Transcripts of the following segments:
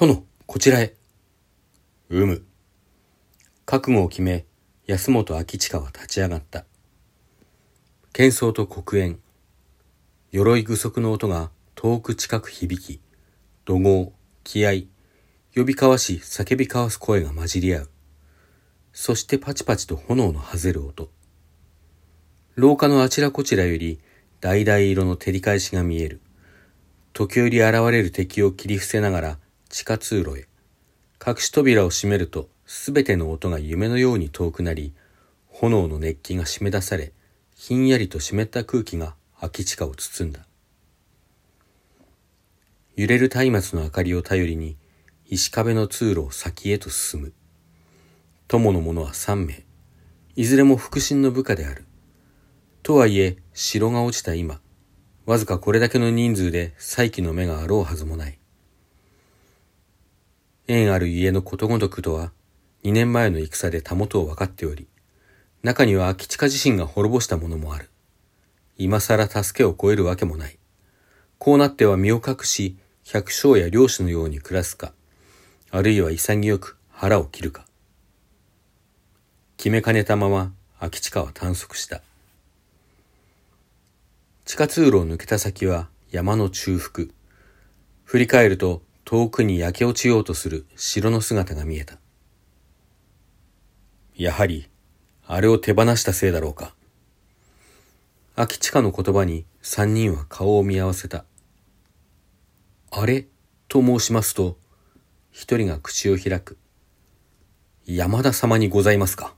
殿、こちらへ。うむ。覚悟を決め、安本明親は立ち上がった。喧騒と黒煙。鎧具足の音が遠く近く響き、怒号、気合、呼び交わし叫び交わす声が混じり合う。そしてパチパチと炎のはぜる音。廊下のあちらこちらより橙色の照り返しが見える。時折現れる敵を切り伏せながら地下通路へ。隠し扉を閉めるとすべての音が夢のように遠くなり、炎の熱気が締め出され、ひんやりと湿った空気が空き地下を包んだ。揺れる松明の明かりを頼りに、石壁の通路を先へと進む。友の者は三名。いずれも腹心の部下である。とはいえ、城が落ちた今、わずかこれだけの人数で再起の目があろうはずもない。縁ある家のことごとくとは、二年前の戦でたもとを分かっており、中には秋近自身が滅ぼしたものもある。今更助けを超えるわけもない。こうなっては身を隠し、百姓や漁師のように暮らすか、あるいは潔く腹を切るか。決めかねたまま、秋近は探索した。地下通路を抜けた先は山の中腹。振り返ると遠くに焼け落ちようとする城の姿が見えた。やはり、あれを手放したせいだろうか。秋地下の言葉に三人は顔を見合わせた。あれと申しますと、一人が口を開く。山田様にございますか。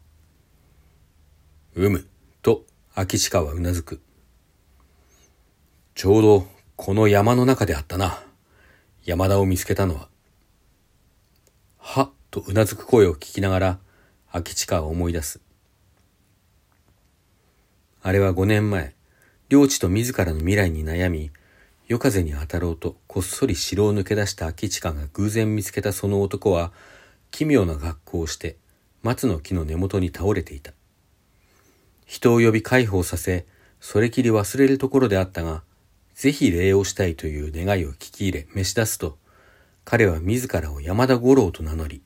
うむ、と秋地下はうなずく。ちょうどこの山の中であったな。山田を見つけたのは。はっ、とうなずく声を聞きながら、秋近を思い出す。あれは五年前、領地と自らの未来に悩み、夜風に当たろうとこっそり城を抜け出した秋近が偶然見つけたその男は、奇妙な格好をして松の木の根元に倒れていた。人を呼び解放させ、それきり忘れるところであったが、ぜひ礼をしたいという願いを聞き入れ召し出すと、彼は自らを山田五郎と名乗り、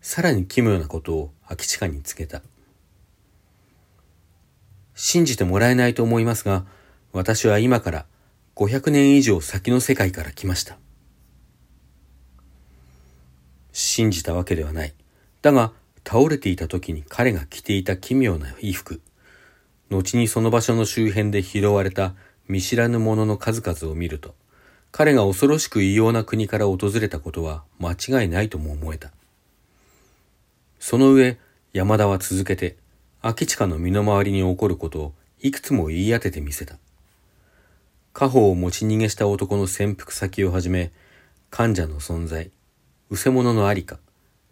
さらに奇妙なことを秋地下に告げた。信じてもらえないと思いますが、私は今から500年以上先の世界から来ました。信じたわけではない。だが、倒れていた時に彼が着ていた奇妙な衣服、後にその場所の周辺で拾われた見知らぬ者の数々を見ると、彼が恐ろしく異様な国から訪れたことは間違いないとも思えた。その上、山田は続けて、秋近の身の回りに起こることをいくつも言い当ててみせた。家宝を持ち逃げした男の潜伏先をはじめ、患者の存在、うせ者のありか、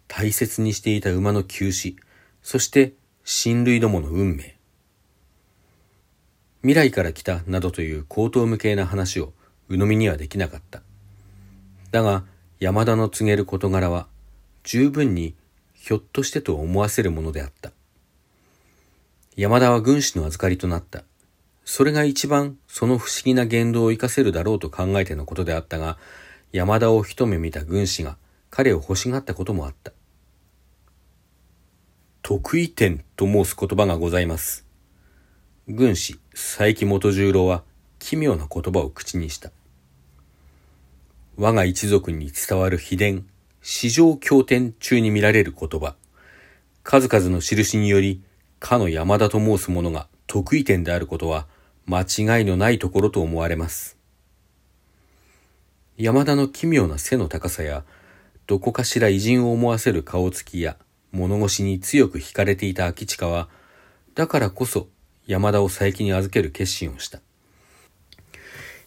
大切にしていた馬の休止、そして親類どもの運命。未来から来たなどという口頭無形な話を鵜呑みにはできなかった。だが山田の告げる事柄は十分にひょっとしてと思わせるものであった。山田は軍師の預かりとなった。それが一番その不思議な言動を活かせるだろうと考えてのことであったが、山田を一目見た軍師が彼を欲しがったこともあった。得意点と申す言葉がございます。軍師佐伯元十郎は奇妙な言葉を口にした。我が一族に伝わる秘伝、史上経典中に見られる言葉、数々の印により、かの山田と申す者が得意点であることは間違いのないところと思われます。山田の奇妙な背の高さや、どこかしら偉人を思わせる顔つきや、物腰に強く惹かれていた秋近は、だからこそ山田を佐伯に預ける決心をした。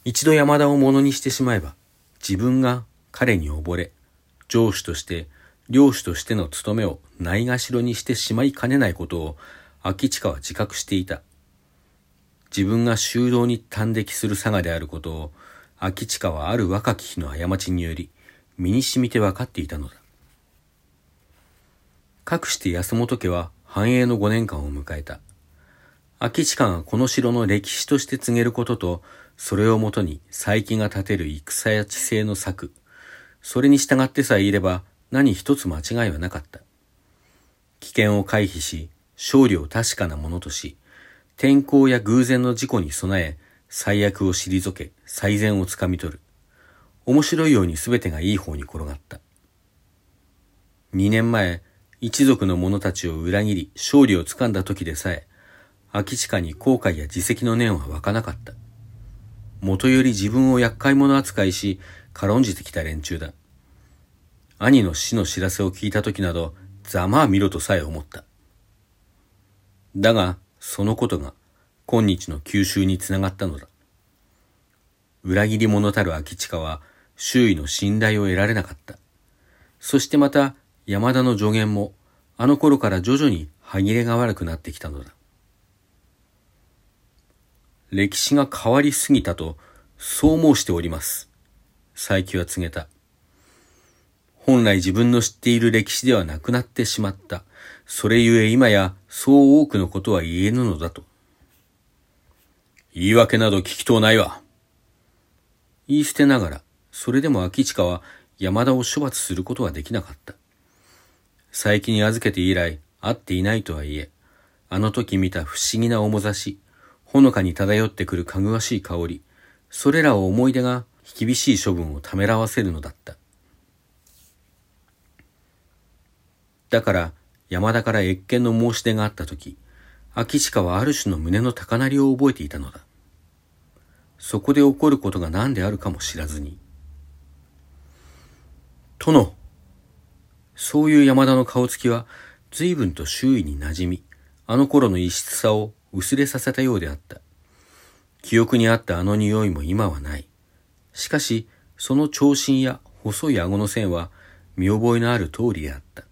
一度山田を物にしてしまえば、自分が彼に溺れ、上司として、領主としての務めをないがしろにしてしまいかねないことを、秋近は自覚していた。自分が修道に端的する佐賀であることを、秋近はある若き日の過ちにより、身に染みて分かっていたのだ。かくして安本家は繁栄の五年間を迎えた。秋近がこの城の歴史として告げることと、それをもとに佐伯が立てる戦や地政の策、それに従ってさえいれば何一つ間違いはなかった。危険を回避し、勝利を確かなものとし、天候や偶然の事故に備え、最悪を退け、最善をつかみ取る。面白いように全てがいい方に転がった。二年前、一族の者たちを裏切り勝利をつかんだ時でさえ、秋近に後悔や自責の念は湧かなかった。もとより自分を厄介者扱いし、軽んじてきた連中だ。兄の死の知らせを聞いた時など、ざまあ見ろとさえ思った。だが、そのことが、今日の吸収につながったのだ。裏切り者たる秋近は、周囲の信頼を得られなかった。そしてまた、山田の助言も、あの頃から徐々に歯切れが悪くなってきたのだ。歴史が変わりすぎたと、そう申しております。佐伯は告げた。本来自分の知っている歴史ではなくなってしまった。それゆえ今やそう多くのことは言えぬのだと。言い訳など聞きとうないわ。言い捨てながら、それでも秋近は山田を処罰することはできなかった。佐伯に預けて以来会っていないとはいえ、あの時見た不思議な面差し、ほのかに漂ってくるかぐわしい香り、それらを思い出が厳しい処分をためらわせるのだった。だから山田から越見の申し出があった時、秋近はある種の胸の高鳴りを覚えていたのだ。そこで起こることが何であるかも知らずに。殿そういう山田の顔つきは随分と周囲に馴染み、あの頃の異質さを薄れさせたようであった。記憶にあったあの匂いも今はない。しかし、その長身や細い顎の線は見覚えのある通りであった。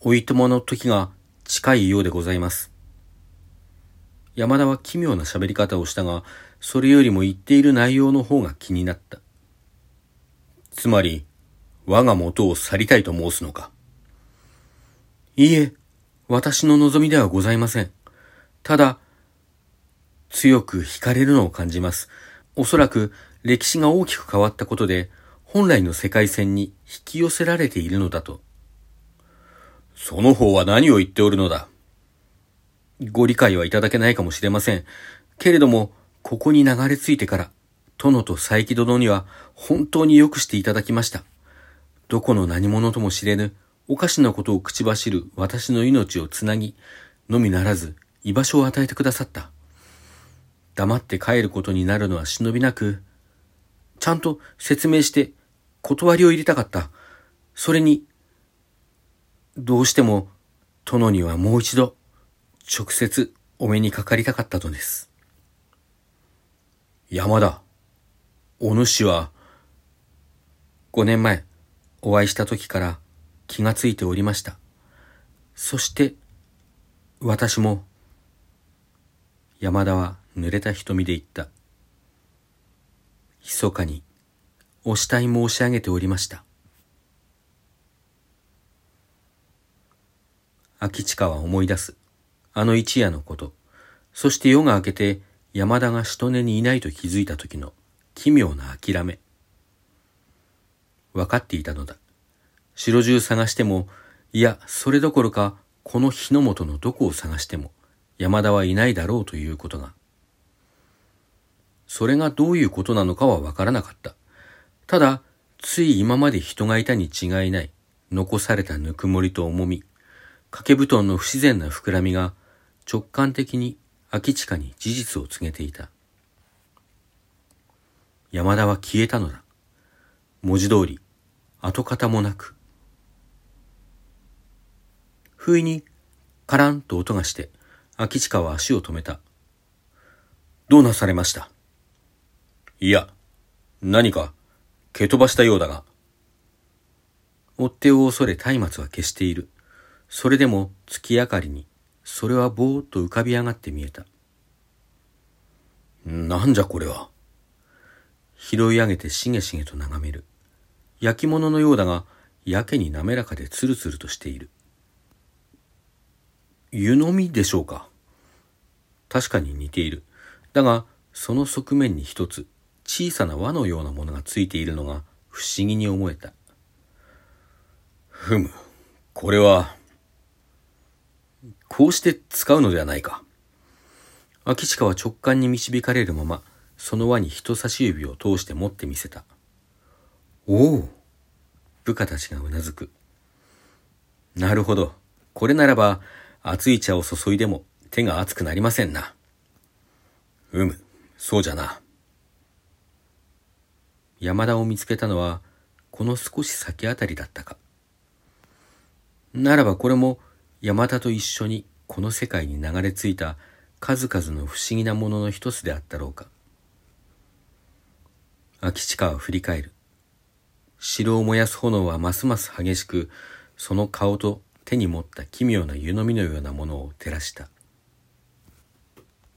おいともの時が近いようでございます。山田は奇妙な喋り方をしたが、それよりも言っている内容の方が気になった。つまり、我が元を去りたいと申すのか。いいえ、私の望みではございません。ただ、強く惹かれるのを感じます。おそらく歴史が大きく変わったことで、本来の世界線に引き寄せられているのだと。その方は何を言っておるのだご理解はいただけないかもしれません。けれども、ここに流れ着いてから、殿と佐伯殿には本当によくしていただきました。どこの何者とも知れぬ、おかしなことを口走る私の命をつなぎ、のみならず居場所を与えてくださった。黙って帰ることになるのは忍びなく、ちゃんと説明して断りを入れたかった。それに、どうしても殿にはもう一度直接お目にかかりたかったのです。山田、お主は、五年前お会いした時から気がついておりました。そして、私も、山田は濡れた瞳で言った。密かにお慕い申し上げておりました。秋近は思い出す。あの一夜のこと、そして夜が明けて山田が人根にいないと気づいた時の奇妙な諦め。分かっていたのだ。城中探しても、いや、それどころか、この日の本のどこを探しても、山田はいないだろうということが。それがどういうことなのかはわからなかった。ただ、つい今まで人がいたに違いない、残されたぬくもりと重み、掛け布団の不自然な膨らみが、直感的に秋近に事実を告げていた。山田は消えたのだ。文字通り、跡形もなく。不意に、カランと音がして、秋近は足を止めた。どうなされました？いや、何か、蹴飛ばしたようだが。追っ手を恐れ松明は消している。それでも月明かりにそれはぼーっと浮かび上がって見えた。なんじゃこれは？拾い上げてしげしげと眺める。焼き物のようだが、やけに滑らかでツルツルとしている。湯飲みでしょうか？確かに似ている。だが、その側面に一つ、小さな輪のようなものがついているのが不思議に思えた。ふむ、これは、こうして使うのではないか。秋近は直感に導かれるまま、その輪に人差し指を通して持ってみせた。おお部下たちがうなずく。なるほど。これならば、熱い茶を注いでも手が熱くなりませんな。うむ、そうじゃな。山田を見つけたのは、この少し先あたりだったか。ならばこれも山田と一緒にこの世界に流れ着いた数々の不思議なものの一つであったろうか。秋近は振り返る。城を燃やす炎はますます激しく、その顔と手に持った奇妙な湯飲みのようなものを照らした。